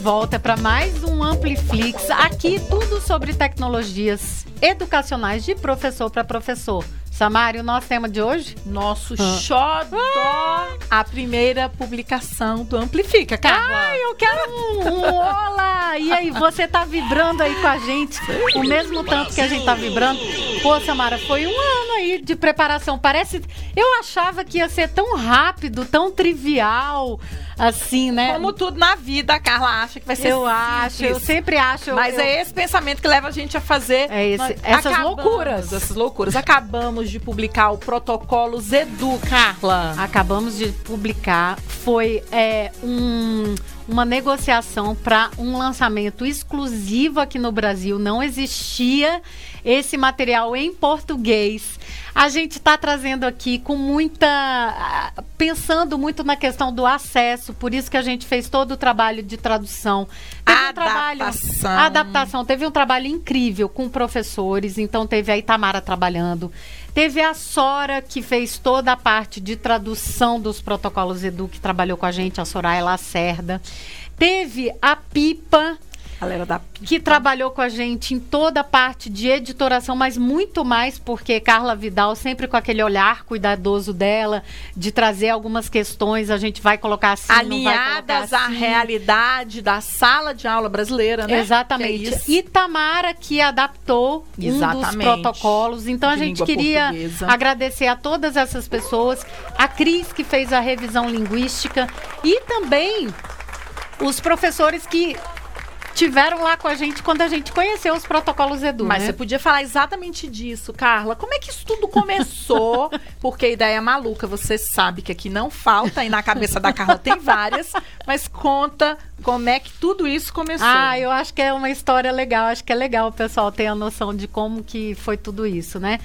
volta para mais um Ampliflix. Aqui tudo sobre tecnologias educacionais de professor para professor. Samário, o nosso tema de hoje? Nosso ah. xodó, a primeira publicação do Amplifica, Carla. Ai, eu quero um, um olá! E aí, você tá vibrando aí com a gente, o mesmo tanto que a gente tá vibrando? Pô, Samara, foi um ano aí de preparação. Parece. Eu achava que ia ser tão rápido, tão trivial assim, né? Como tudo na vida, a Carla acha que vai ser Eu simples. acho, eu sempre acho. Mas eu... é esse pensamento que leva a gente a fazer é esse, essas loucuras. Essas loucuras. Acabamos de publicar o protocolo Zedu, Carla. Acabamos de publicar. Foi é, um uma negociação para um lançamento exclusivo aqui no Brasil. Não existia esse material em português. A gente está trazendo aqui com muita. pensando muito na questão do acesso, por isso que a gente fez todo o trabalho de tradução. Teve adaptação. Um trabalho, adaptação. Teve um trabalho incrível com professores, então teve a Itamara trabalhando. Teve a Sora, que fez toda a parte de tradução dos protocolos Edu, que trabalhou com a gente, a Soraya Lacerda. Teve a Pipa, Galera da que trabalhou com a gente em toda a parte de editoração, mas muito mais porque Carla Vidal, sempre com aquele olhar cuidadoso dela, de trazer algumas questões, a gente vai colocar assim. Alinhadas à assim. realidade da sala de aula brasileira, né? Exatamente. É e Tamara, que adaptou Exatamente. um dos protocolos. Então, de a gente queria portuguesa. agradecer a todas essas pessoas, a Cris, que fez a revisão linguística, e também os professores que tiveram lá com a gente quando a gente conheceu os protocolos Edu. Mas né? você podia falar exatamente disso, Carla. Como é que isso tudo começou? Porque a ideia é maluca, você sabe que aqui não falta, e na cabeça da Carla tem várias, mas conta como é que tudo isso começou. Ah, eu acho que é uma história legal, acho que é legal o pessoal ter a noção de como que foi tudo isso, né?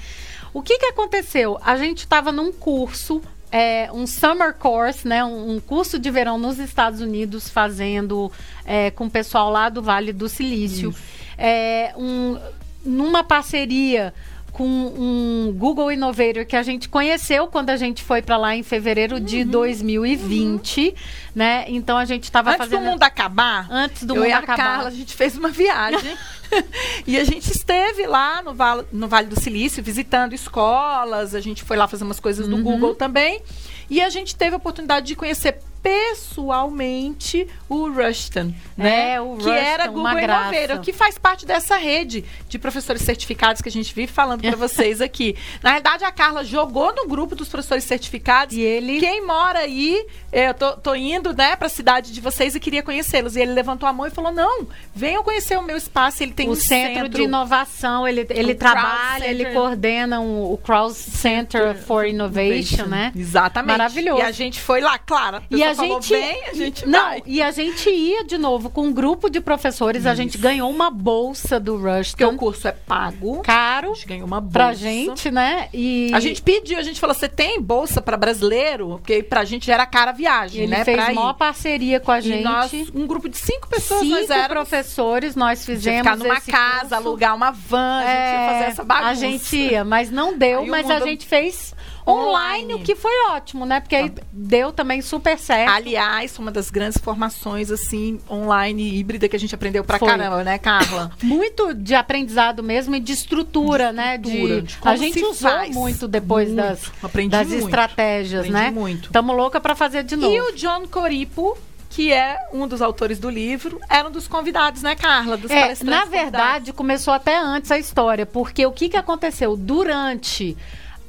O que, que aconteceu? A gente estava num curso é, um summer course, né, um, curso de verão nos Estados Unidos, fazendo é, com o pessoal lá do Vale do Silício, é, um, numa parceria com um Google Innovator que a gente conheceu quando a gente foi para lá em fevereiro de uhum, 2020, uhum. né? Então a gente estava fazendo antes do mundo acabar. Antes do eu mundo e a acabar. Carla, a gente fez uma viagem. e a gente esteve lá no vale, no vale do Silício visitando escolas, a gente foi lá fazer umas coisas no uhum. Google também. E a gente teve a oportunidade de conhecer pessoalmente o Rushton, né? É, o que era Google Inovator, que faz parte dessa rede de professores certificados que a gente vive falando para vocês aqui. Na verdade, a Carla jogou no grupo dos professores certificados. E ele. Quem mora aí, eu tô, tô indo, né, para a cidade de vocês e queria conhecê-los. E ele levantou a mão e falou: não, venham conhecer o meu espaço. Ele tem o um centro, centro de inovação. Ele, ele trabalha, ele coordena um, o Cross Center for Innovation, Innovation, né? Exatamente. Maravilhoso. E a gente foi lá, claro. E a gente, bem, a gente não, vai. e a gente ia de novo com um grupo de professores, Isso. a gente ganhou uma bolsa do Rush. Porque o curso é pago. Caro. A gente ganhou uma bolsa. Pra gente, né? E a gente pediu, a gente falou: "Você tem bolsa para brasileiro?" Porque pra gente era cara a viagem, Ele né, fez a maior parceria com a gente. Nós, um grupo de cinco pessoas cinco nós éramos. professores, nós fizemos ficar numa casa, curso. alugar uma van, a gente é, ia fazer essa bagunça. A gente ia, mas não deu, Aí mas a gente fez online, o que foi ótimo, né? Porque aí tá. deu também super certo. Aliás, uma das grandes formações, assim, online híbrida que a gente aprendeu pra foi. caramba, né, Carla? muito de aprendizado mesmo e de estrutura, de né? de, de a gente usou faz. muito depois muito. das, das muito. estratégias, Aprendi né? muito. Tamo louca para fazer de novo. E o John Coripo que é um dos autores do livro, era um dos convidados, né, Carla? Dos é, na verdade, começou até antes a história, porque o que, que aconteceu? Durante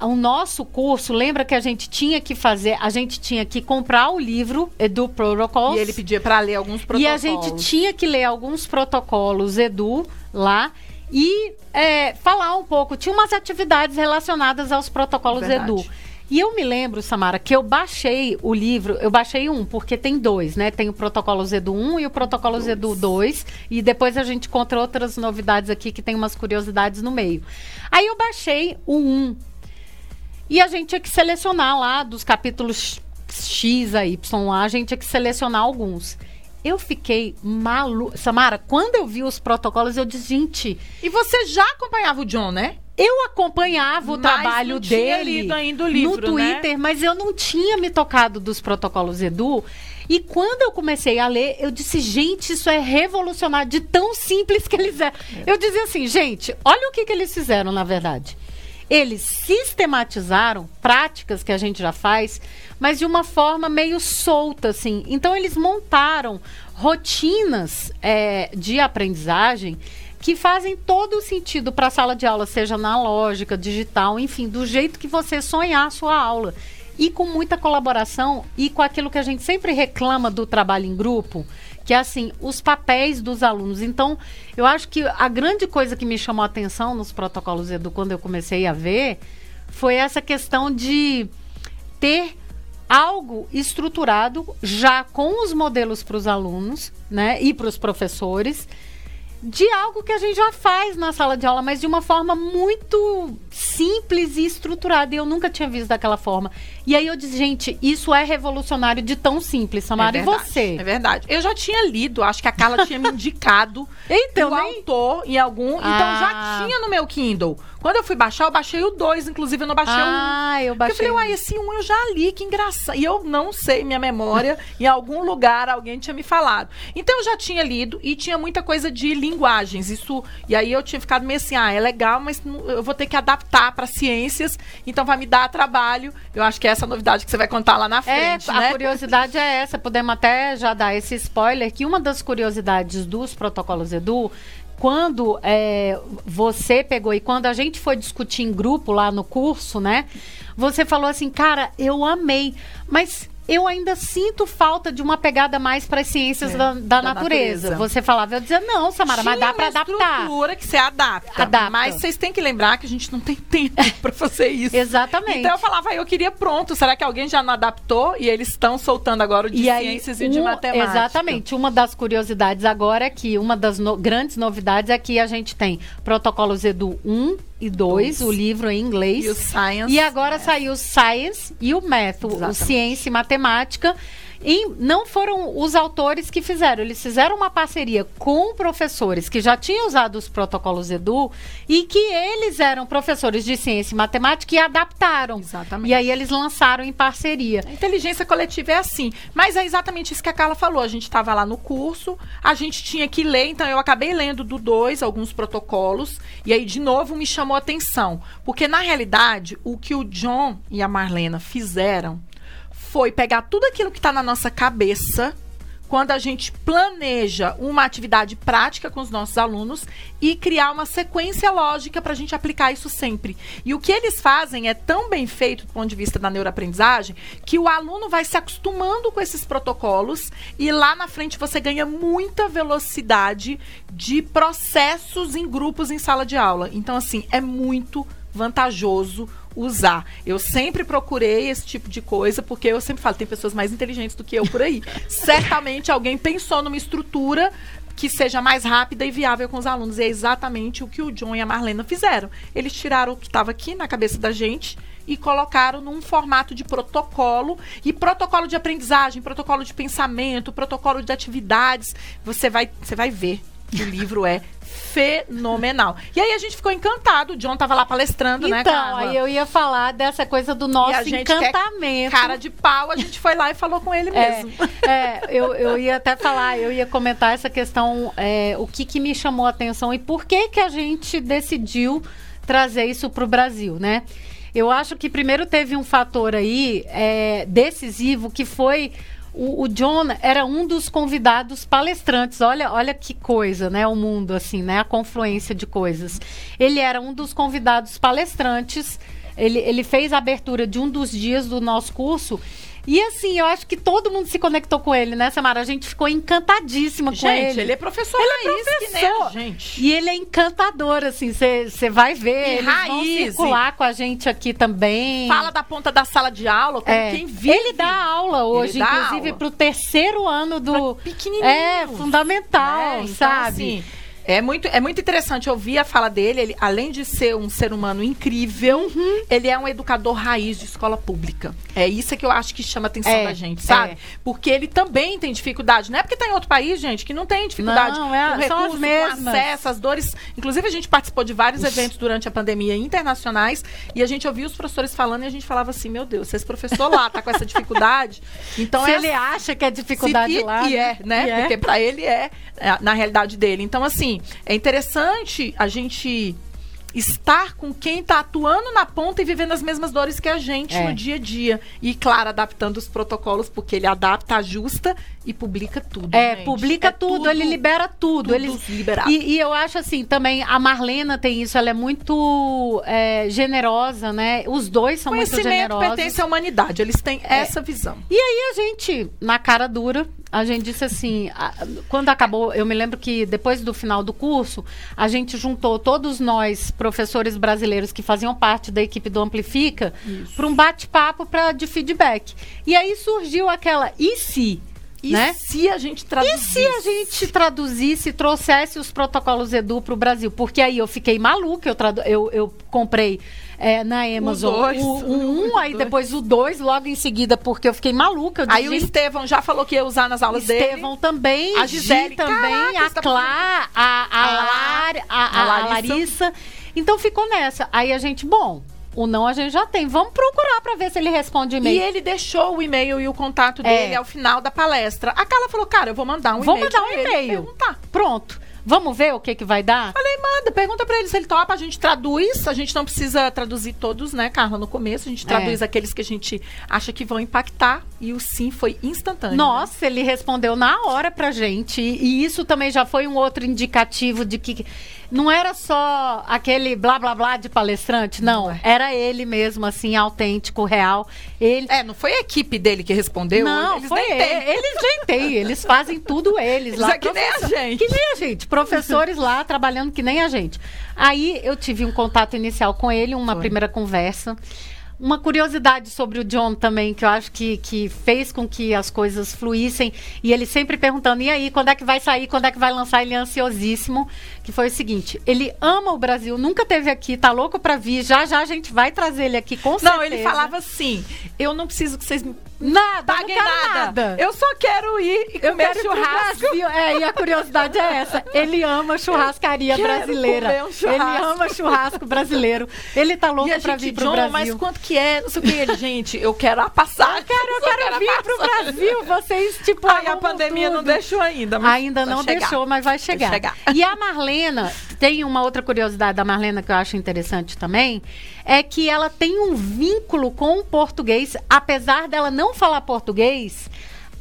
o nosso curso, lembra que a gente tinha que fazer, a gente tinha que comprar o livro Edu Protocols. E ele pedia para ler alguns protocolos. E a gente tinha que ler alguns protocolos Edu lá e é, falar um pouco. Tinha umas atividades relacionadas aos protocolos Verdade. Edu. E eu me lembro, Samara, que eu baixei o livro, eu baixei um, porque tem dois, né? Tem o protocolo Zedu 1 e o protocolo Zedu 2. E depois a gente encontra outras novidades aqui que tem umas curiosidades no meio. Aí eu baixei o 1 e a gente tinha que selecionar lá dos capítulos X a Y lá, a gente tinha que selecionar alguns. Eu fiquei maluca. Samara, quando eu vi os protocolos, eu disse, gente. E você já acompanhava o John, né? eu acompanhava o Mas trabalho não tinha dele lido ainda o livro, no né? Twitter, mas eu não tinha me tocado dos protocolos Edu. E quando eu comecei a ler, eu disse, gente, isso é revolucionário, de tão simples que eles é. Eu dizia assim, gente, olha o que, que eles fizeram, na verdade. Eles sistematizaram práticas que a gente já faz, mas de uma forma meio solta, assim. Então, eles montaram rotinas é, de aprendizagem que fazem todo o sentido para a sala de aula, seja analógica, digital, enfim, do jeito que você sonhar a sua aula. E com muita colaboração e com aquilo que a gente sempre reclama do trabalho em grupo, que é assim, os papéis dos alunos. Então, eu acho que a grande coisa que me chamou a atenção nos protocolos Edu, quando eu comecei a ver, foi essa questão de ter algo estruturado já com os modelos para os alunos, né, e para os professores, de algo que a gente já faz na sala de aula, mas de uma forma muito simples e estruturada. E eu nunca tinha visto daquela forma. E aí eu disse, gente, isso é revolucionário de tão simples, Samara. é e verdade, você? É verdade. Eu já tinha lido, acho que a Carla tinha me indicado Então, o nem- autor em algum. Então Ah. já tinha no meu Kindle. Quando eu fui baixar, eu baixei o 2, inclusive eu não baixei o 1. Ah, eu Porque baixei. eu falei, uai, esse um eu já li, que engraçado. E eu não sei, minha memória, em algum lugar alguém tinha me falado. Então eu já tinha lido e tinha muita coisa de linguagens. Isso. E aí eu tinha ficado meio assim, ah, é legal, mas eu vou ter que adaptar para ciências, então vai me dar trabalho. Eu acho que é essa a novidade que você vai contar lá na É, frente, a né? curiosidade é essa. Podemos até já dar esse spoiler que uma das curiosidades dos protocolos Edu, quando é, você pegou e quando a gente foi discutir em grupo lá no curso, né? Você falou assim, cara, eu amei, mas eu ainda sinto falta de uma pegada mais para as ciências É, da, da da natureza. natureza. Você falava, eu dizia, não, Samara, mas Tinha dá para uma adaptar. estrutura que você adapta. Adapta. Mas vocês têm que lembrar que a gente não tem tempo para fazer isso. Exatamente. Então eu falava, eu queria pronto. Será que alguém já não adaptou? E eles estão soltando agora o de E aí, ciências e de um- matemática. Exatamente. Uma das curiosidades agora é que uma das no- grandes novidades é que a gente tem protocolos Edu 1 e 2, Dois. o livro em inglês. E o Science. E agora saiu o Science e o Math, o Exatamente. Ciência e Matemática. E não foram os autores que fizeram, eles fizeram uma parceria com professores que já tinham usado os protocolos Edu e que eles eram professores de ciência e matemática e adaptaram. Exatamente. E aí eles lançaram em parceria. A inteligência coletiva é assim. Mas é exatamente isso que a Carla falou. A gente estava lá no curso, a gente tinha que ler, então eu acabei lendo do 2 alguns protocolos, e aí, de novo, me chamou a atenção. Porque, na realidade, o que o John e a Marlena fizeram foi pegar tudo aquilo que está na nossa cabeça. Quando a gente planeja uma atividade prática com os nossos alunos e criar uma sequência lógica para a gente aplicar isso sempre. E o que eles fazem é tão bem feito do ponto de vista da neuroaprendizagem que o aluno vai se acostumando com esses protocolos e lá na frente você ganha muita velocidade de processos em grupos em sala de aula. Então, assim, é muito vantajoso usar. Eu sempre procurei esse tipo de coisa, porque eu sempre falo, tem pessoas mais inteligentes do que eu por aí. Certamente alguém pensou numa estrutura que seja mais rápida e viável com os alunos. E é exatamente o que o John e a Marlena fizeram. Eles tiraram o que estava aqui na cabeça da gente e colocaram num formato de protocolo e protocolo de aprendizagem, protocolo de pensamento, protocolo de atividades. Você vai, você vai ver que o livro é fenomenal. E aí a gente ficou encantado. O John tava lá palestrando, né, Então, Carla? aí eu ia falar dessa coisa do nosso encantamento. Cara de pau, a gente foi lá e falou com ele É, mesmo. é, eu, eu ia até falar, eu ia comentar essa questão, é, o que, que me chamou a atenção e por que, que a gente decidiu trazer isso para o Brasil, né? Eu acho que primeiro teve um fator aí é, decisivo que foi o, o John era um dos convidados palestrantes. Olha, olha que coisa, né? O mundo assim, né? A confluência de coisas. Ele era um dos convidados palestrantes. Ele, ele fez a abertura de um dos dias do nosso curso. E assim, eu acho que todo mundo se conectou com ele, né, Samara? A gente ficou encantadíssima com Gente, ele. ele é professor Ele é a professor. gente. E ele é encantador, assim, você vai ver. E eles vão raiz, circular com a gente aqui também. Fala da ponta da sala de aula, como É, quem vive. Ele dá aula hoje, Ele dá inclusive aula. pro terceiro ano do. Pequenininho. É, fundamental, Então, sabe? assim, É muito, é muito interessante ouvir a fala dele. Ele, além de ser um ser humano incrível, uhum. ele é um educador raiz de escola pública. É isso que eu acho que chama a atenção é, da gente, sabe? É. Porque ele também tem dificuldade. Não é porque está em outro país, gente, que não tem dificuldade não, é, recurso, com acesso, as dores. Inclusive, a gente participou de vários eventos durante a pandemia internacionais e a gente ouvia os professores falando e a gente falava assim, meu Deus, se esse professor lá tá com essa dificuldade, então se é ele acha que é dificuldade se, lá, e, e é, né? É. Porque para ele é, é na realidade dele. Então, assim, é interessante a gente estar com quem está atuando na ponta e vivendo as mesmas dores que a gente é. no dia a dia. E, claro, adaptando os protocolos, porque ele adapta, ajusta e publica tudo. É, gente. publica é tudo, tudo, ele libera tudo. tudo ele e, e, eu acho assim, também a Marlena tem isso, ela é muito é, generosa, né? Os dois são muito generosos. pertence à humanidade, eles têm é. essa visão. E aí a gente, na cara dura, a gente disse assim, quando acabou, eu me lembro que depois do final do curso, a gente juntou todos nós, professores brasileiros que faziam parte da equipe do Amplifica, para um bate-papo de feedback. E aí surgiu aquela e se e né? se a gente traduzisse? E se a gente traduzisse, trouxesse os protocolos Edu para o Brasil? Porque aí eu fiquei maluca, eu, tradu eu, eu comprei é, na Amazon o, dois, o, o um, aí dois. depois o dois, logo em seguida, porque eu fiquei maluca. Eu aí o Estevão já falou que ia usar nas aulas Estevão dele. Estevão também, a Gisele também, Caraca, a tá Clá, a, a, a, a, a, a Larissa. Larissa. Então ficou nessa. Aí a gente, bom, o não a gente já tem. Vamos procurar para ver se ele responde e-mail. E ele deixou o e-mail e o contato dele é. ao final da palestra. A Carla falou, cara, eu vou mandar um e-mail. Vou mandar um e-mail. Pronto. Vamos ver o que que vai dar? Falei, manda, pergunta para ele se ele topa, a gente traduz, a gente não precisa traduzir todos, né, Carla, no começo, a gente traduz é. aqueles que a gente acha que vão impactar e o sim foi instantâneo. Nossa, né? ele respondeu na hora pra gente e isso também já foi um outro indicativo de que não era só aquele blá blá blá de palestrante, não. não é. Era ele mesmo, assim, autêntico, real. Ele... É, não foi a equipe dele que respondeu? Não, eles foi ele. Eles nem têm, eles fazem tudo eles lá. É que nem a gente. Que nem a gente. Professores lá trabalhando que nem a gente. Aí eu tive um contato inicial com ele, uma foi. primeira conversa. Uma curiosidade sobre o John também, que eu acho que, que fez com que as coisas fluíssem. E ele sempre perguntando: e aí, quando é que vai sair? Quando é que vai lançar? Ele é ansiosíssimo. Que foi o seguinte: ele ama o Brasil, nunca teve aqui, tá louco para vir. Já já a gente vai trazer ele aqui, com certeza. Não, ele falava assim: eu não preciso que vocês Nada, paguem nada. nada. Eu só quero ir e comer churrasco. É, e a curiosidade é essa. Ele ama churrascaria brasileira. Um churrasco. Ele ama churrasco brasileiro. Ele tá louco para vir pro John, Brasil. Mas quanto que é? Não sei o que ele, gente, eu quero a passagem. Eu quero, eu quero, quero vir pro Brasil. Vocês, tipo, Ai, a pandemia tudo. não deixou ainda. ainda não chegar. deixou, mas vai chegar. vai chegar. E a Marlena, tem uma outra curiosidade da Marlena que eu acho interessante também, é que ela tem um vínculo com o português, apesar dela não falar português.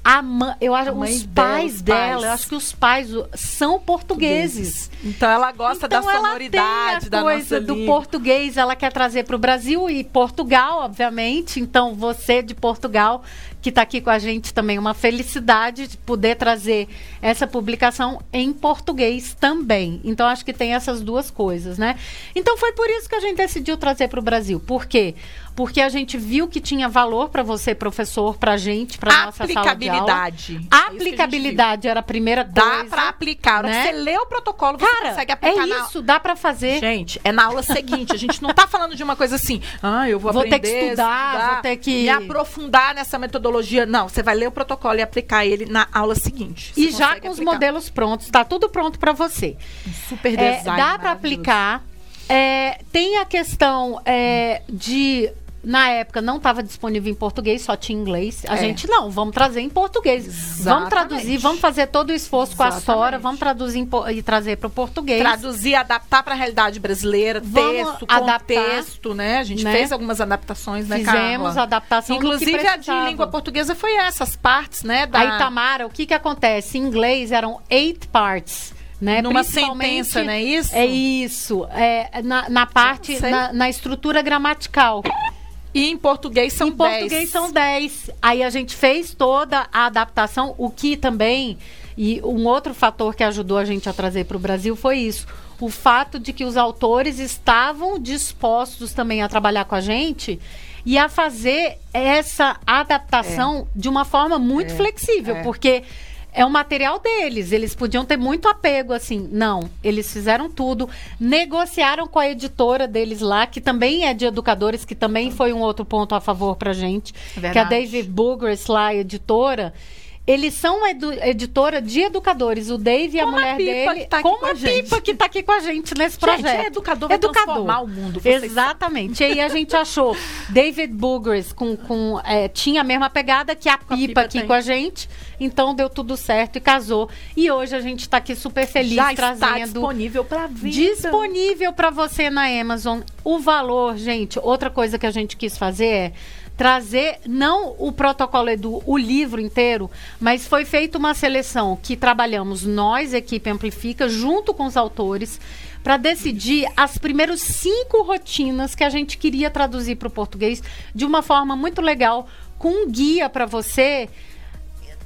A eu acho os pais dela, pais. eu acho que os pais são portugueses. Então ela gosta então, da sonoridade da coisa do português, ela quer trazer para o Brasil e Portugal, obviamente. Então você de Portugal que está aqui com a gente também. Uma felicidade de poder trazer essa publicação em português também. Então, acho que tem essas duas coisas, né? Então, foi por isso que a gente decidiu trazer para o Brasil. Por quê? Porque a gente viu que tinha valor para você, professor, para a gente, para nossa sala de aula. Aplicabilidade. É aplicabilidade era a primeira coisa. Dá para aplicar. Né? Você lê o protocolo, você Cara, consegue aplicar. É isso, dá para fazer. Gente, é na aula seguinte. A gente não está falando de uma coisa assim, ah, eu vou, vou aprender, ter que estudar, estudar, vou ter que me aprofundar nessa metodologia. Não, você vai ler o protocolo e aplicar ele na aula seguinte. Você e já com aplicar. os modelos prontos, está tudo pronto para você. super design. É, dá para aplicar. É, tem a questão é, de na época não estava disponível em português, só tinha inglês. A é. gente não, vamos trazer em português. Exatamente. Vamos traduzir, vamos fazer todo o esforço Exatamente. com a Sora, vamos traduzir e trazer para o português. Traduzir, adaptar para a realidade brasileira, vamos texto, adaptar, contexto, né? A gente né? fez algumas adaptações, né, Fizemos Carla? adaptação Inclusive a de língua portuguesa foi essas partes, né? Da... A Itamara, o que que acontece? Em inglês eram eight parts. Né? Numa sentença, não é isso? É isso. É, na, na parte, na, na, estrutura gramatical. E em português são 10. Em dez. português são 10. Aí a gente fez toda a adaptação, o que também. E um outro fator que ajudou a gente a trazer para o Brasil foi isso. O fato de que os autores estavam dispostos também a trabalhar com a gente e a fazer essa adaptação é. de uma forma muito é. flexível, é. porque é o material deles. Eles podiam ter muito apego, assim. Não, eles fizeram tudo, negociaram com a editora deles lá, que também é de educadores, que também foi um outro ponto a favor pra gente. É que a David Bugers lá, editora. Eles são edu editora de educadores, o Dave e a mulher Pipa dele. tá como com a a gente. Pipa que está aqui com a gente nesse Gente, projeto. é educador, vai transformar o mundo. Exatamente. E aí a gente achou David Bugers com, com é, tinha a mesma pegada que a Com a Pipa, Pipa aqui tem. com a gente. Então deu tudo certo e casou. E hoje a gente está aqui super feliz Já está trazendo disponível para venda. disponível para você na Amazon. O valor, gente, outra coisa que a gente quis fazer é trazer não o protocolo Edu, o livro inteiro, mas foi feita uma seleção que trabalhamos nós, equipe Amplifica, junto com os autores, para decidir as primeiras cinco rotinas que a gente queria traduzir para o português de uma forma muito legal, com um guia para você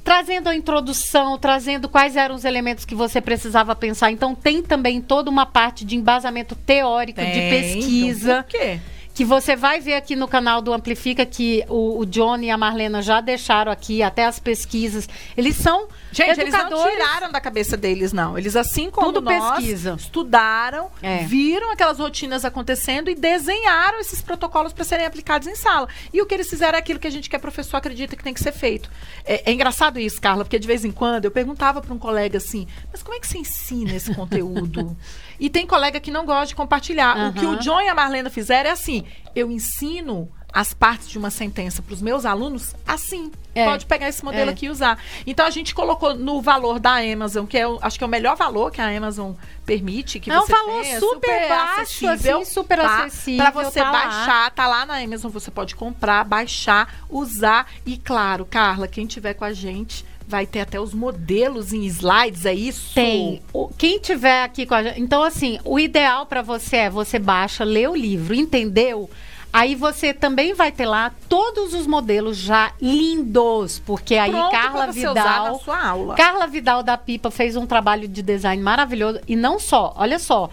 trazendo a introdução, trazendo quais eram os elementos que você precisava pensar. Então tem também toda uma parte de embasamento teórico, de Tem, pesquisa, então, por quê? Que você vai ver aqui no canal do Amplifica, que o, o Johnny e a Marlena já deixaram aqui, até as pesquisas. Eles são Gente, eles não educadores. tiraram da cabeça deles, não. Eles, assim como Tudo nós, pesquisa. estudaram, É. viram aquelas rotinas acontecendo e desenharam esses protocolos para serem aplicados em sala. E o que eles fizeram é aquilo que a gente, que é professor, acredita que tem que ser feito. É, é engraçado isso, Carla, porque de vez em quando eu perguntava para um colega assim, mas como é que você ensina esse conteúdo? e tem colega que não gosta de compartilhar. O que o. John e a Marlena fizeram é assim, eu ensino as partes de uma sentença para os meus alunos assim. É. Pode pegar esse modelo É. aqui e usar. Então a gente colocou no valor da Amazon, que é acho que é o melhor valor que a Amazon permite, que É um você valor tenha, super baixo, acessível, assim, super tá? acessível, Pra você tá lá. baixar, tá lá na Amazon, você pode comprar, baixar, usar e claro, Carla, quem tiver com a gente vai ter até os modelos em slides, é isso? Tem. O- quem tiver aqui com a gente. Então, assim, o ideal para você é você baixa, lê o livro, entendeu? Aí você também vai ter lá todos os modelos já lindos, porque aí Pronto Carla Vidal, sua aula. Carla Vidal da Pipa fez um trabalho de design maravilhoso e não só, olha só.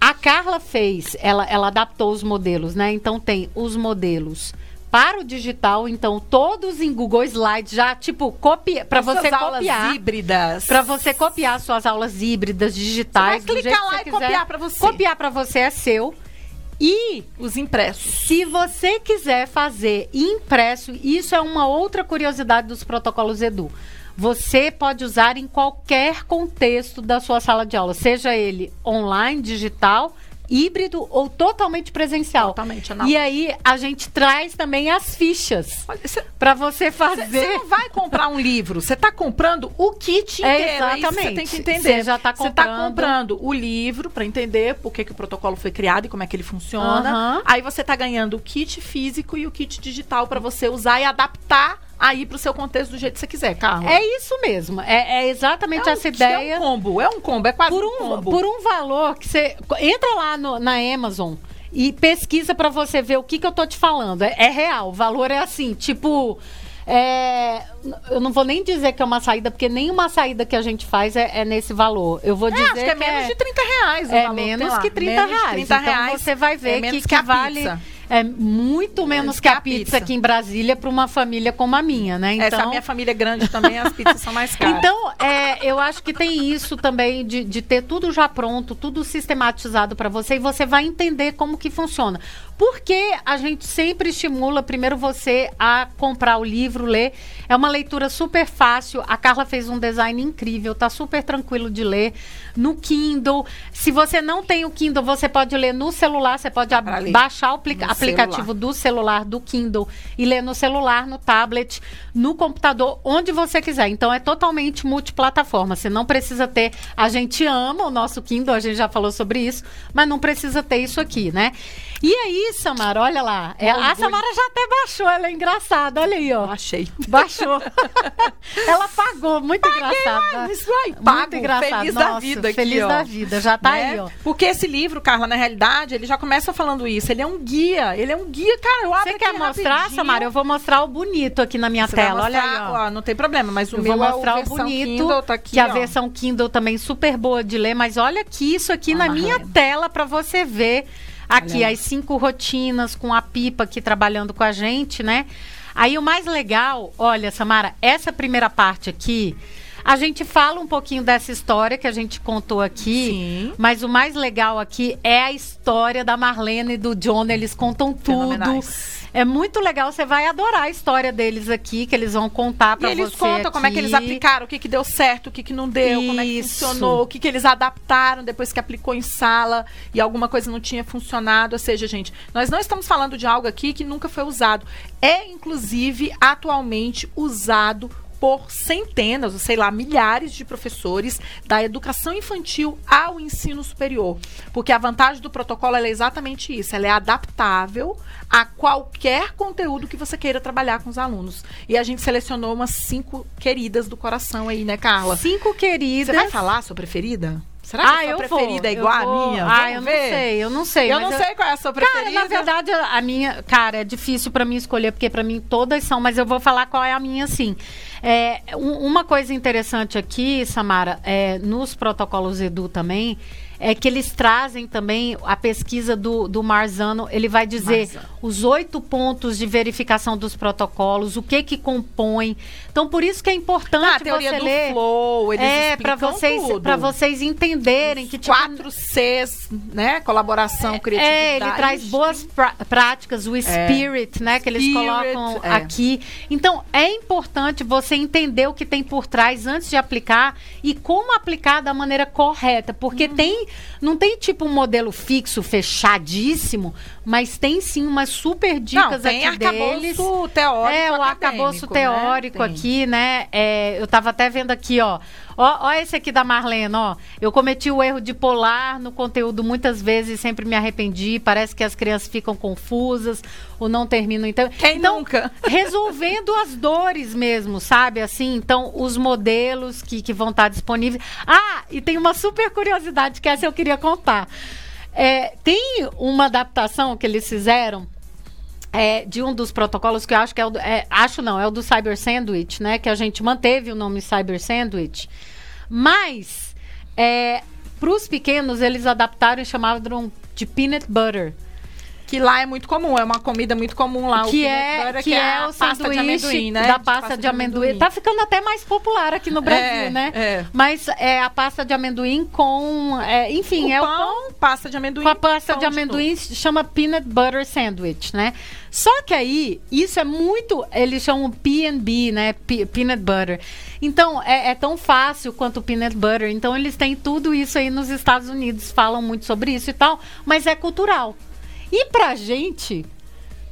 A Carla fez, ela, ela adaptou os modelos, né? Então tem os modelos para o digital, então todos em Google Slides já tipo copia para você aulas copiar. híbridas. Para você copiar suas aulas híbridas digitais, Você vai clicar lá e quiser. copiar pra você. Copiar para você é seu. E os impressos. se você quiser fazer impresso, isso é uma outra curiosidade dos protocolos Edu. Você pode usar em qualquer contexto da sua sala de aula, seja ele online, digital, híbrido ou totalmente presencial. Totalmente análogo. E aí a gente traz também as fichas você- para você Você fazer. não vai comprar um livro, você está comprando o kit É, inteiro. É, que você exatamente. tem que entender. Você já tá Você tá comprando. comprando o livro para entender por que, que o protocolo foi criado e como é que ele funciona. Aham. Aí você está ganhando o kit físico e o kit digital para você usar e adaptar aí para o seu contexto do jeito que você quiser, Carla. É isso mesmo. É, é exatamente um- essa ideia. É um combo, é um combo, é quase por um, um, combo. por um valor que você entra lá no- na Amazon e pesquisa pra você ver o que, que eu tô te falando. É, é real, o valor é assim, tipo. é, eu não vou nem dizer que é uma saída, porque nenhuma saída que a gente faz é, é nesse valor. Eu vou É, dizer acho que é menos de 30 reais. é valor menos que 30 Menos reais. 30 então reais você vai é ver menos que, que que vale pizza. É muito menos que a pizza, aqui em Brasília para uma família como a minha, né? Então, Essa minha família é grande também, as pizzas são mais caras. então, é, eu acho que tem isso também de, de ter tudo já pronto, tudo sistematizado para você e você vai entender como que funciona. Porque a gente sempre estimula primeiro você a comprar o livro, ler. É uma leitura super fácil. A Carla fez um design incrível, tá super tranquilo de ler. No Kindle. Se você não tem o Kindle, você pode ler no celular, você pode baixar o apli- No aplicativo do celular, do Kindle, e ler no celular, no tablet, no computador, onde você quiser. Então é totalmente multiplataforma. Você não precisa ter. A gente ama o nosso Kindle, a gente já falou sobre isso, mas não precisa ter isso aqui, né? E aí, Samara, olha lá. É, a. Samara já até baixou, ela é engraçada, olha aí, ó. Achei. Baixou. ela pagou, muito engraçada. Isso aí, pago, muito engraçado. feliz da Nossa, vida aqui, Feliz ó. da vida, já tá né? aí, ó. Porque esse livro, Carla, na realidade, ele já começa falando isso. Ele é um guia. Ele é um guia, cara. Eu abro Você quer mostrar, rapidinho. Samara? Eu vou mostrar o bonito aqui na minha Você tela. Olha aí, mostrar- ó. Não tem problema, mas o Eu meu vou é mostrar a o bonito, Kindle, tá aqui, que a ó. versão Kindle também super boa de ler, mas olha aqui isso aqui Ó, na minha tela para você ver aqui Olha as cinco rotinas com a Pipa aqui trabalhando com a gente, né? Aí o mais legal, olha, Samara, essa primeira parte aqui, A gente fala um pouquinho dessa história que a gente contou aqui, Sim. mas o mais legal aqui é a história da Marlene e do John. Eles contam tudo. Fenomenais. É muito legal, você vai adorar a história deles aqui, que eles vão contar E pra eles você. contam como é que eles aqui. aplicaram, o que, que deu certo, o que, que não deu, como é que Isso. funcionou, o que, que eles adaptaram depois que aplicou em sala e alguma coisa não tinha funcionado. Ou seja, gente, nós não estamos falando de algo aqui que nunca foi usado. É, inclusive, atualmente usado por centenas, ou sei lá, milhares de professores da educação infantil ao ensino superior. Porque a vantagem do protocolo é exatamente isso, ela é adaptável a qualquer conteúdo que você queira trabalhar com os alunos. E a gente selecionou umas cinco queridas do coração aí, né, Carla? Cinco queridas. Você vai falar a sua preferida? Será que Ah, a sua eu preferida vou, é igual eu vou. à minha? Ah, Vamos eu ver? não sei, eu não sei. Eu não sei qual é a sua preferida. Cara, na verdade, a minha. Cara, é difícil pra mim escolher, porque pra mim todas são, mas eu vou falar qual é a minha, sim. É, um- uma coisa interessante aqui, Samara, é, nos protocolos Edu também, é que eles trazem também a pesquisa do, do Marzano. Ele vai dizer Marzano. os oito pontos de verificação dos protocolos, o que que compõe. Então, por isso que é importante Ah, a teoria você do ler. flow, eles é, para vocês, para vocês entenderem que tipo, quatro Cs, né? Colaboração, criatividade. é, ele traz boas pra- práticas, o spirit, né, que eles Spirit, colocam é. aqui. Então, é importante você entender o que tem por trás antes de aplicar e como aplicar da maneira correta, porque Uhum. tem não tem tipo um modelo fixo fechadíssimo, mas tem sim umas super dicas Não, tem aqui deles. teórico É, o arcabouço né? teórico Tem. aqui, né? É, eu tava até vendo aqui, ó. Ó, ó esse aqui da Marlene, ó. Eu cometi o erro de polar no conteúdo muitas vezes e sempre me arrependi. Parece que as crianças ficam confusas ou não terminam. Então, Quem então nunca? resolvendo as dores mesmo, sabe? Assim, então, os modelos que, que vão estar disponíveis. Ah, e tem uma super curiosidade que essa eu queria contar. É, tem uma adaptação que eles fizeram é, de um dos protocolos que eu acho que é o é, acho não, é o do Cyber Sandwich, né? Que a gente manteve o nome Cyber Sandwich. Mas para os pequenos eles adaptaram e chamaram de peanut butter. Que lá é muito comum, é uma comida muito comum lá. que é, que é, a o pasta sanduíche de amendoim, né? da pasta, de, amendoim. Tá ficando até mais popular aqui no Brasil, É, né? é. Mas é a pasta de amendoim com, é, enfim, o é o pão, pão pasta de amendoim. com a pasta pão de amendoim chama peanut butter sandwich, né? Só que aí, isso é muito. Eles chamam PB, né? Pe- peanut butter. Então, é, é tão fácil quanto o peanut butter. Então, eles têm tudo isso aí nos Estados Unidos, falam muito sobre isso e tal, mas é cultural. E pra gente.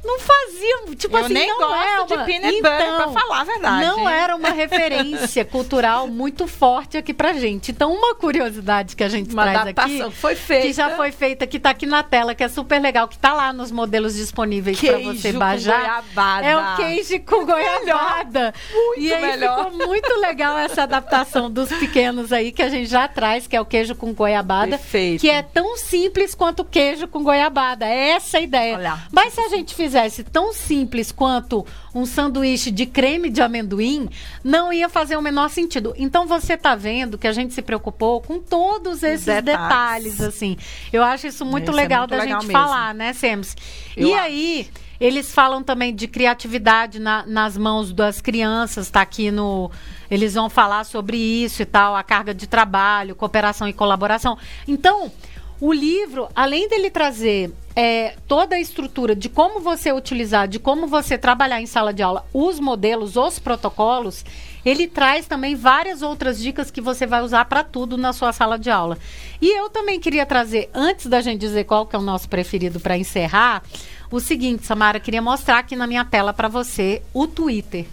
Não fazia, tipo Eu assim, nem não gosto é uma... de peanut Então, falar a verdade. Não era uma referência cultural muito forte aqui pra gente. Então, uma curiosidade que a gente Uma traz aqui que foi feita. que já foi feita, que tá aqui na tela, que é super legal, que tá lá nos modelos disponíveis para você com baixar. É o queijo com goiabada. Muito e aí melhor. ficou muito legal essa adaptação dos pequenos aí que a gente já traz, que é o queijo com goiabada, Perfeito. que é tão simples quanto o queijo com goiabada. É essa a ideia. Olha. Mas se a gente fizesse tão simples quanto um sanduíche de creme de amendoim, não ia fazer o menor sentido. Então você tá vendo que a gente se preocupou com todos esses detalhes. detalhes, assim. Eu acho isso muito Isso é legal muito da legal gente mesmo. falar, né, Sems? Eu E acho. aí, eles falam também de criatividade na- nas mãos das crianças, tá aqui no. Eles vão falar sobre isso e tal, a carga de trabalho, cooperação e colaboração. Então, o livro, além dele trazer é, toda a estrutura de como você utilizar, de como você trabalhar em sala de aula, os modelos, os protocolos, ele traz também várias outras dicas que você vai usar para tudo na sua sala de aula. E eu também queria trazer, antes da gente dizer qual que é o nosso preferido para encerrar, o seguinte, Samara, queria mostrar aqui na minha tela para você o Twitter.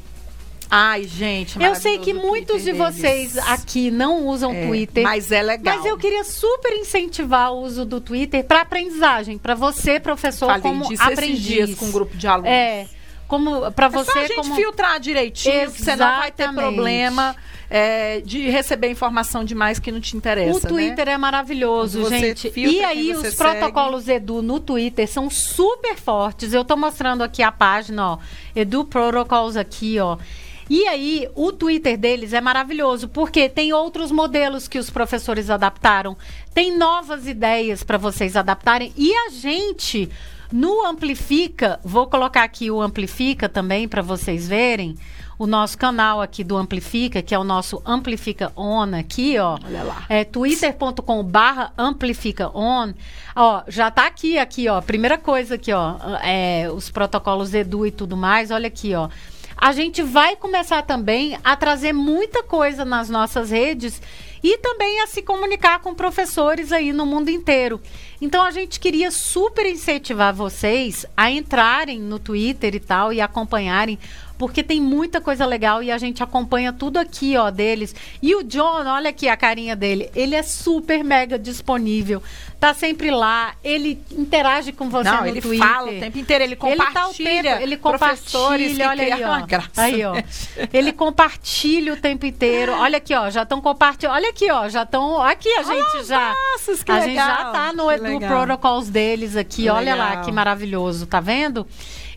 Ai, gente, Eu sei que muitos de Twitter vocês deles. aqui não usam É, Twitter. Mas é legal. Mas eu queria super incentivar o uso do Twitter para aprendizagem, para você, professor, Falei como disso aprendiz. dias com um grupo de alunos. É, como para É só você a gente como filtrar direitinho, que você não vai ter Exatamente. problema é, de receber informação demais que não te interessa. O Twitter é maravilhoso, você gente. filtra E aí, os protocolos Edu no Twitter são super fortes. Eu tô mostrando aqui a página, ó. Edu Protocols aqui, ó. E aí, o Twitter deles é maravilhoso, porque tem outros modelos que os professores adaptaram, tem novas ideias para vocês adaptarem. E a gente, no Amplifica, vou colocar aqui o Amplifica também para vocês verem. o nosso canal aqui do Amplifica, que é o nosso Amplifica On aqui, ó. Olha lá. É twitter.com barra Amplifica On. Ó, já tá aqui, aqui, ó. Primeira coisa aqui, ó. É, os protocolos Edu e tudo mais. Olha aqui, ó. A gente vai começar também a trazer muita coisa nas nossas redes e também a se comunicar com professores aí no mundo inteiro. Então a gente queria super incentivar vocês a entrarem no Twitter e tal e acompanharem porque tem muita coisa legal e a gente acompanha tudo aqui, ó, deles. E o John, olha aqui a carinha dele, ele é super mega disponível, tá sempre lá, ele interage com você Não, no ele Twitter. fala o tempo inteiro, ele compartilha. Ele, tá o tempo, ele compartilha, olha aí, ó. graça, aí, ó. né? Ele compartilha o tempo inteiro. Olha aqui, ó, já estão compartilhando. Olha aqui, ó, já estão aqui a gente já. Nossa, que a legal. gente já tá no Edu. Protocols deles aqui. Que Olha lá legal. que maravilhoso, tá vendo?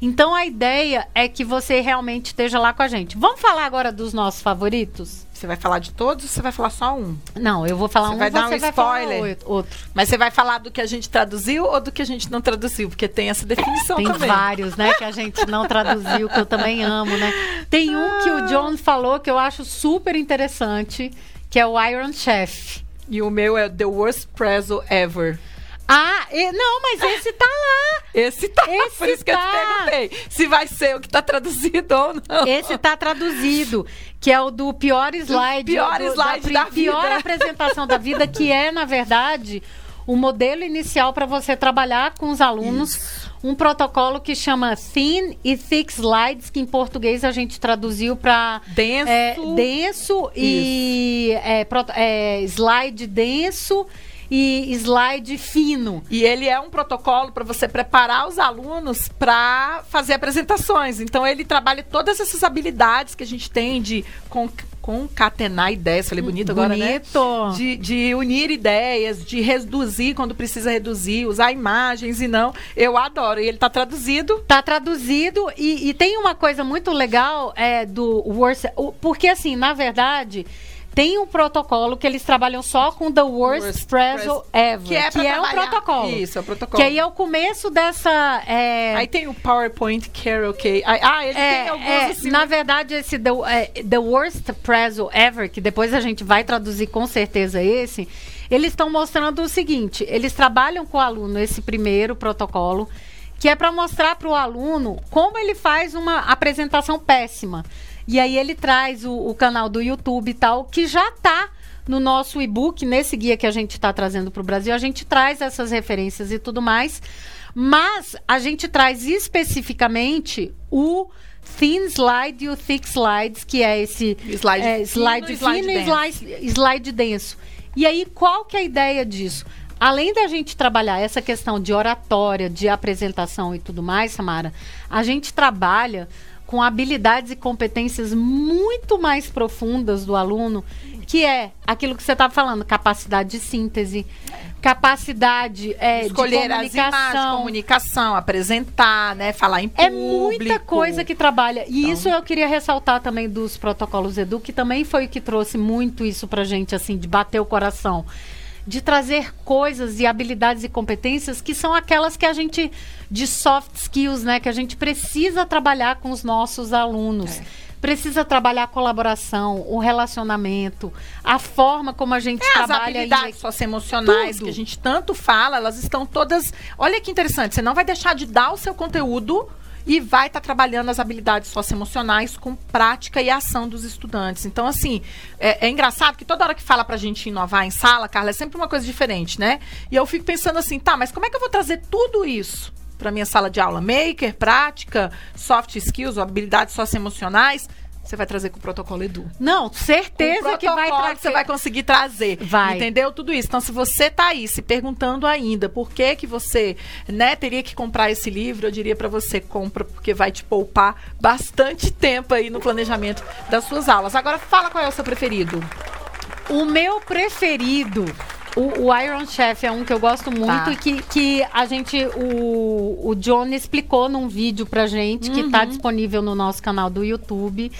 Então a ideia é que você realmente esteja lá com a gente. Vamos falar agora dos nossos favoritos? Você vai falar de todos ou você vai falar só um? Não, eu vou falar Você um, vai dar um spoiler? outro. Mas você vai falar do que a gente traduziu ou do que a gente não traduziu? Porque tem essa definição Tem também. vários, né, que a gente não traduziu, que eu também amo, né? Tem um que o John falou que eu acho super interessante, que é o Iron Chef. E o meu é The Worst Prezzo Ever. Ah, e- não, mas esse tá lá. Esse tá, Esse por isso que eu te tá. perguntei. Se vai ser o que tá traduzido ou não. Esse tá traduzido, que é o do pior slide. pior do- slide pri- da pior vida. apresentação da vida, que é, na verdade, o modelo inicial para você trabalhar com os alunos. Um protocolo que chama Thin e Thick Slides, que em português a gente traduziu para Denso. é, denso e é, proto- é, slide denso e slide fino. E ele é um protocolo para você preparar os alunos para fazer apresentações. Então ele trabalha todas essas habilidades que a gente tem de con- concatenar ideias. Falei bonito agora, né? Bonito. De, de unir ideias, de reduzir quando precisa reduzir, usar imagens e não. Eu adoro. E ele tá traduzido. Tá traduzido e, e tem uma coisa muito legal é, do Worst, o- porque assim, na verdade, tem um protocolo que eles trabalham só com the worst, Worst prezzo, ever, que é pra um trabalhar- protocolo. Isso, é o protocolo. Que aí é o começo dessa é, Aí tem o PowerPoint Karaoke. Ah, Ah, ele é, tem alguns é, assim. na verdade, esse the, é, the Worst Prezzo Ever, que depois a gente vai traduzir com certeza esse, eles estão mostrando o seguinte: eles trabalham com o aluno esse primeiro protocolo, que é para mostrar para o aluno como ele faz uma apresentação péssima. E aí ele traz o, o canal do YouTube e tal, que já está no nosso e-book, nesse guia que a gente está trazendo para o Brasil, a gente traz essas referências e tudo mais. Mas a gente traz especificamente o thin slide e o thick slides, que é esse Slide é, fino slide e slide fino e denso. slide, slide denso. E aí, qual que é a ideia disso? Além da gente trabalhar essa questão de oratória, de apresentação e tudo mais, Samara, a gente trabalha com habilidades e competências muito mais profundas do aluno, que é aquilo que você estava falando, capacidade de síntese, capacidade é, Escolher de as imagens, comunicação. comunicação, apresentar, né? Falar em É público. muita coisa que trabalha. E Então- isso eu queria ressaltar também dos protocolos Edu, que também foi o que trouxe muito isso pra gente, assim, de bater o coração. De trazer coisas e habilidades e competências que são aquelas que a gente, de soft skills, né? Que a gente precisa trabalhar com os nossos alunos. Precisa trabalhar a colaboração, o relacionamento, a forma como a gente É, as trabalha. em habilidades socioemocionais que a gente tanto fala, elas estão todas. Olha que interessante, você não vai deixar de dar o seu conteúdo e vai estar trabalhando as habilidades socioemocionais com prática e ação dos estudantes. Então, assim, é, é engraçado que toda hora que fala pra gente inovar em sala, Carla, é sempre uma coisa diferente, né? E eu fico pensando assim, tá, mas como é que eu vou trazer tudo isso? Para minha sala de aula, maker, prática, soft skills, habilidades socioemocionais, você vai trazer com o protocolo Edu. Não, certeza que vai trazer. você vai conseguir trazer. Vai. Entendeu? Tudo isso. Então, se você tá aí se perguntando ainda por que que você, né, teria que comprar esse livro, eu diria para você, compra, porque vai te poupar bastante tempo aí no planejamento das suas aulas. Agora, fala qual é o seu preferido. O meu preferido, o, o Iron Chef é um que eu gosto muito Tá. e que, que a gente, o, o John explicou num vídeo pra gente, que Uhum. tá disponível no nosso canal do YouTube,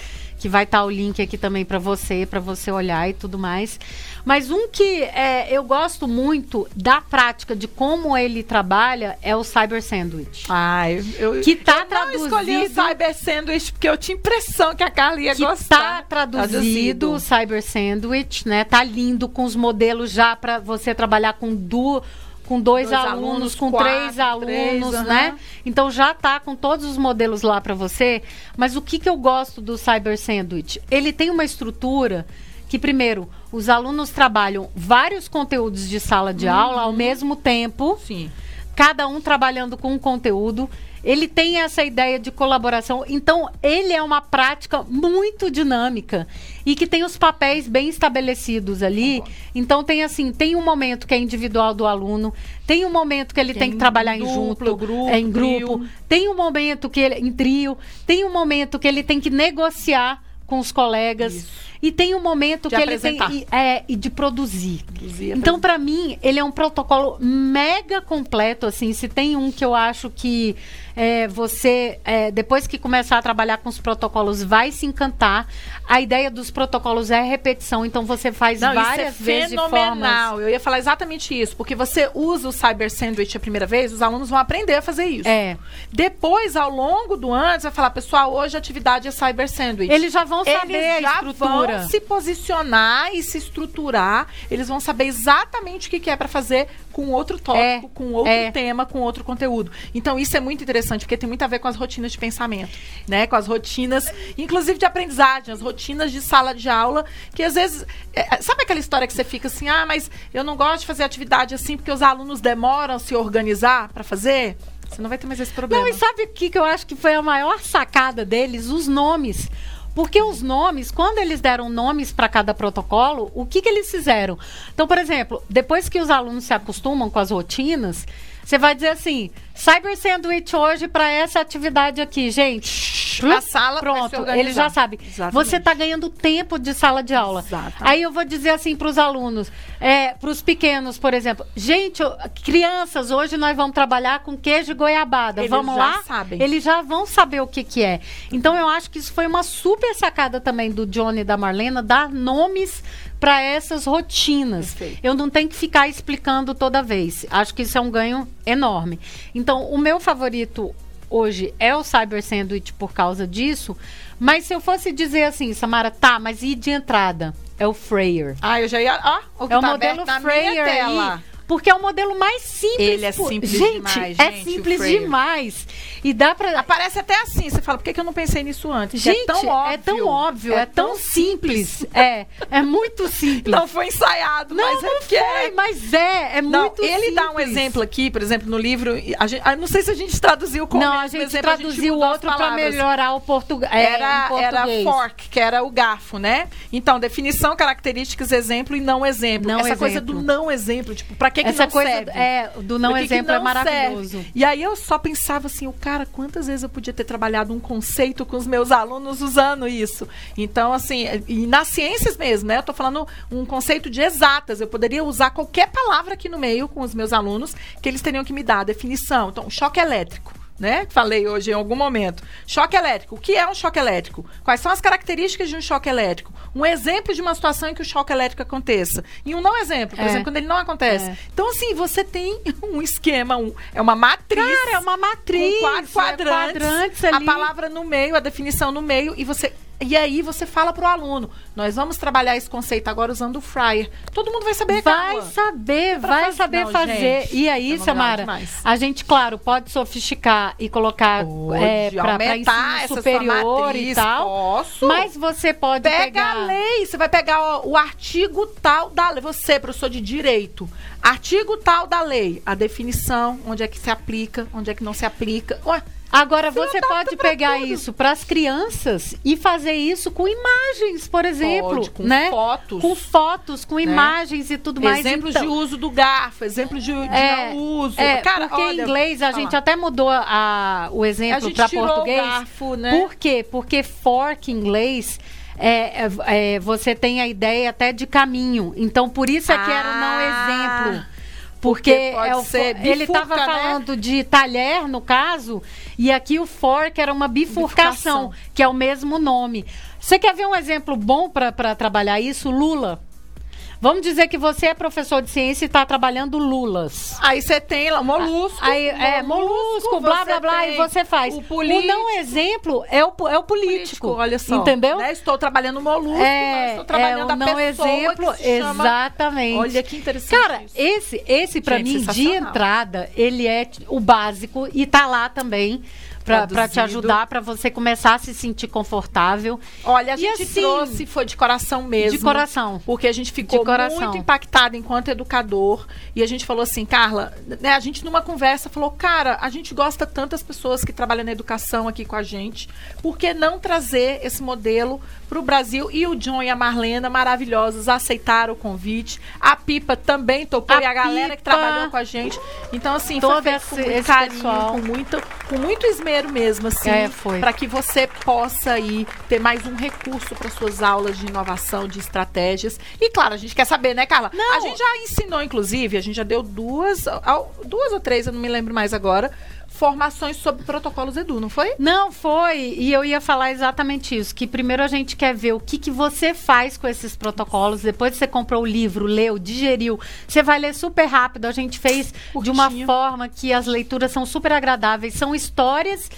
que vai estar tá o link aqui também para você, para você olhar e tudo mais. Mas um que é, eu gosto muito da prática de como ele trabalha é o Cyber Sandwich. Ah, eu, eu que tá eu traduzido. Não escolhi o Cyber Sandwich porque eu tinha impressão que a Carla ia que gostar. Tá traduzido o Cyber Sandwich, né? Tá lindo com os modelos já para você trabalhar com duas com dois, dois alunos, alunos, com quatro, três alunos, três, né? Uhum. Então já tá com todos os modelos lá para você. Mas o que, que eu gosto do Cyber Sandwich? Ele tem uma estrutura que, primeiro, os alunos trabalham vários conteúdos de sala de uhum. aula ao mesmo tempo. Sim. Cada um trabalhando com um conteúdo. Ele tem essa ideia de colaboração. Então, ele é uma prática muito dinâmica e que tem os papéis bem estabelecidos ali. Então, tem assim, tem um momento que é individual do aluno, tem um momento que ele tem, tem que trabalhar duplo, em junto, grupo, é, em grupo, trio. tem um momento que ele em trio, tem um momento que ele tem que negociar com os colegas. Isso. E tem um momento de que apresentar. ele tem é, e de produzir. produzir então, para mim, ele é um protocolo mega completo. Assim, se tem um que eu acho que é, você, é, depois que começar a trabalhar com os protocolos, vai se encantar. A ideia dos protocolos é repetição, então você faz Não, várias isso é vezes fenomenal. Formas... Eu ia falar exatamente isso, porque você usa o Cyber Sandwich a primeira vez, os alunos vão aprender a fazer isso. É. Depois, ao longo do ano, você vai falar, pessoal, hoje a atividade é Cyber Sandwich. Eles já vão saber Eles já a estrutura. vão se posicionar e se estruturar. Eles vão saber exatamente o que, que é para fazer com outro tópico, é. com outro é. tema, com outro conteúdo. Então, isso é muito interessante, porque tem muito a ver com as rotinas de pensamento, né? Com as rotinas, inclusive de aprendizagem, as rotinas de sala de aula, que às vezes. É, é, sabe aquela história que você fica assim, ah, mas eu não gosto de fazer atividade assim porque os alunos demoram a se organizar para fazer? Você não vai ter mais esse problema. Não, e sabe o que, que eu acho que foi a maior sacada deles? Os nomes. Porque os nomes, quando eles deram nomes para cada protocolo, o que, que eles fizeram? Então, por exemplo, depois que os alunos se acostumam com as rotinas, você vai dizer assim: Cyber Sandwich hoje para essa atividade aqui, gente. A sala pronto, ele já sabe. Você está ganhando tempo de sala de aula. Exatamente. Aí eu vou dizer assim para os alunos, é, para os pequenos, por exemplo, gente, crianças, hoje nós vamos trabalhar com queijo e goiabada. Eles vamos lá? Sabem. Eles já vão saber o que que é. Então eu acho que isso foi uma super sacada também do Johnny e da Marlena, dar nomes para essas rotinas. Perfeito. Eu não tenho que ficar explicando toda vez. Acho que isso é um ganho enorme. Então, o meu favorito hoje é o Cyber Sandwich por causa disso. Mas se eu fosse dizer assim, Samara, tá, mas e de entrada? É o Freyer. Ah, eu já ia. Ah, o é o tá modelo Freyer aí. Porque é o modelo mais simples. Ele é simples gente, demais, é gente. É simples demais. E dá pra. Aparece até assim. Você fala, por que, que eu não pensei nisso antes? Gente, é tão óbvio. É tão, óbvio, é, é tão, tão simples. simples. é, é muito simples. Não foi ensaiado, não, mas é não foi, é. mas é, é não, muito ele simples. dá um exemplo aqui, por exemplo, no livro. A gente, não sei se a gente traduziu como. Não, a gente exemplo, traduziu o outro para melhorar o português. É, era, era fork, que era o garfo, né? Então, definição, características, exemplo e não exemplo. Não Essa exemplo. coisa do não exemplo, tipo, para que, que Essa não coisa serve? É, do não exemplo é não é maravilhoso. Serve. E aí eu só pensava assim, o cara, quantas vezes eu podia ter trabalhado um conceito com os meus alunos usando isso? Então, assim, e nas ciências mesmo, né? Eu tô falando um conceito de exatas. Eu poderia usar qualquer palavra aqui no meio com os meus alunos que eles teriam que me dar a definição. Então, choque elétrico né? Falei hoje em algum momento. Choque elétrico. O que é um choque elétrico? Quais são as características de um choque elétrico? Um exemplo de uma situação em que o choque elétrico aconteça. E um não exemplo, por é. exemplo, quando ele não acontece. É. Então, assim, você tem um esquema, um, é uma matriz. Cara, é uma matriz. Com quatro quadrantes. É quadrantes a palavra no meio, a definição no meio, e você e aí você fala para o aluno, nós vamos trabalhar esse conceito agora usando o fryer. Todo mundo vai saber, Vai saber, vai fazer. saber Não, fazer. Gente, e aí, Samara, a gente, claro, pode sofisticar e colocar é, para ensino superior matriz, e tal. Posso. Mas você pode Pega pegar... a lei, você vai pegar o, o artigo tal da lei. Você, professor de direito, artigo tal da lei, a definição, onde é que se aplica, onde é que não se aplica. Ué, Agora você tá pode pegar isso para as crianças e fazer isso com imagens, por exemplo, pode, com né? fotos, com fotos, com né? imagens e tudo mais. Exemplos então, de uso do garfo, exemplos de, de é, não uso. É, Cara, porque olha, em inglês a gente até mudou a, o exemplo para português. O garfo, né? Por quê? Porque fork em inglês é, é, você tem a ideia até de caminho. Então por isso é que ah. era o não ah. exemplo Porque, porque é o, bifurca, ele estava né? falando de talher, no caso, e aqui o fork era uma bifurcação, bifurcação. que é o mesmo nome. Você quer ver um exemplo bom para trabalhar isso? Lula. Vamos dizer que você é professor de ciência e está trabalhando lulas. Aí você tem lá molusco. Aí, é, molusco, blá, blá, blá, e você faz. O, político, o não exemplo é o, é o político, político. Olha só. Entendeu? Né? Estou trabalhando molusco, é, estou trabalhando é, o não exemplo, exatamente. Chama... Olha que interessante Cara, isso. esse, esse para mim, de entrada, ele é o básico e tá lá também para te ajudar, para você começar a se sentir confortável. Olha, a e gente assim, trouxe, foi de coração mesmo. De coração. Porque a gente ficou muito impactada enquanto educador. E a gente falou assim, Carla, né, a gente numa conversa falou, cara, a gente gosta tantas pessoas que trabalham na educação aqui com a gente. Por que não trazer esse modelo para o Brasil? E o John e a Marlena, maravilhosos, aceitaram o convite. A Pipa também topou, a e a galera que trabalhou com a gente. Então, assim, Todo foi feito esse, com muito carinho, pessoal. com muito, com muito esmero mesmo, assim, é, para que você possa aí ter mais um recurso para suas aulas de inovação, de estratégias. E claro, a gente quer saber, né, Carla? Não. A gente já ensinou, inclusive, a gente já deu duas, duas ou três, eu não me lembro mais agora formações sobre protocolos Edu, não foi? Não, foi. E eu ia falar exatamente isso. Que primeiro a gente quer ver o que, que você faz com esses protocolos. Depois que você comprou o livro, leu, digeriu, você vai ler super rápido. A gente fez Curtinho. de uma forma que as leituras são super agradáveis. São histórias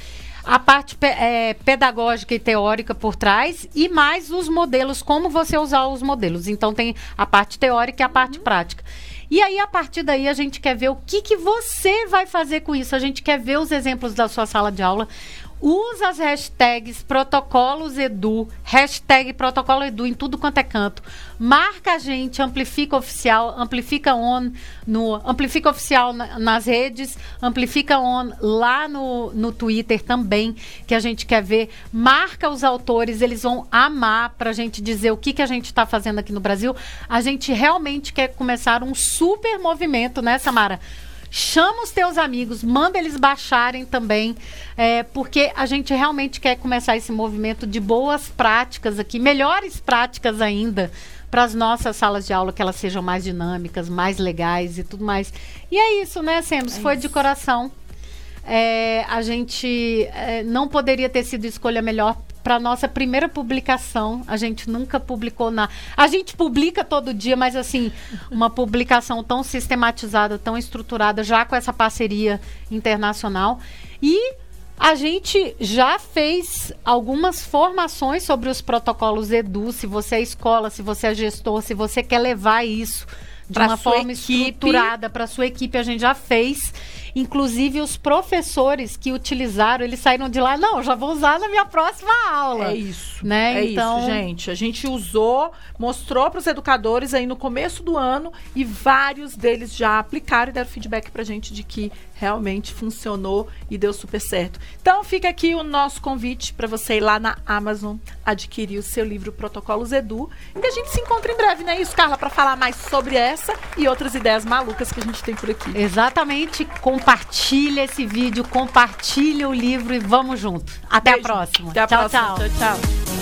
a parte é, pedagógica e teórica por trás e mais os modelos, como você usar os modelos. Então tem a parte teórica e a parte uhum. prática. E aí, a partir daí, a gente quer ver o que, que você vai fazer com isso. A gente quer ver os exemplos da sua sala de aula. Usa as hashtags protocolos edu, hashtag protocolo edu em tudo quanto é canto. Marca a gente, amplifica oficial, amplifica on no amplifica oficial na, nas redes, amplifica on lá no, no Twitter também, que a gente quer ver. Marca os autores, eles vão amar para a gente dizer o que, que a gente está fazendo aqui no Brasil. A gente realmente quer começar um super movimento, né, Samara? Chama os teus amigos, manda eles baixarem também, é, porque a gente realmente quer começar esse movimento de boas práticas aqui, melhores práticas ainda para as nossas salas de aula, que elas sejam mais dinâmicas, mais legais e tudo mais. E é isso, né, Semos? É Foi isso. de coração. É, a gente é, não poderia ter sido escolha melhor para nossa primeira publicação. A gente nunca publicou na. A gente publica todo dia, mas assim, uma publicação tão sistematizada, tão estruturada, já com essa parceria internacional. E a gente já fez algumas formações sobre os protocolos Edu. Se você é escola, se você é gestor, se você quer levar isso de pra uma forma equipe. estruturada para sua equipe, a gente já fez. Inclusive, os professores que utilizaram, eles saíram de lá, não, já vou usar na minha próxima aula. É isso. Né? É então... isso, gente. A gente usou, mostrou para os educadores aí no começo do ano e vários deles já aplicaram e deram feedback para a gente de que realmente funcionou e deu super certo. Então, fica aqui o nosso convite para você ir lá na Amazon adquirir o seu livro Protocolos Edu. E a gente se encontra em breve, não é isso, Carla? Para falar mais sobre essa e outras ideias malucas que a gente tem por aqui. Exatamente. Com compartilha esse vídeo, compartilha o livro e vamos junto. Até Beijo. a próxima. Até a tchau, próxima. tchau. tchau, tchau.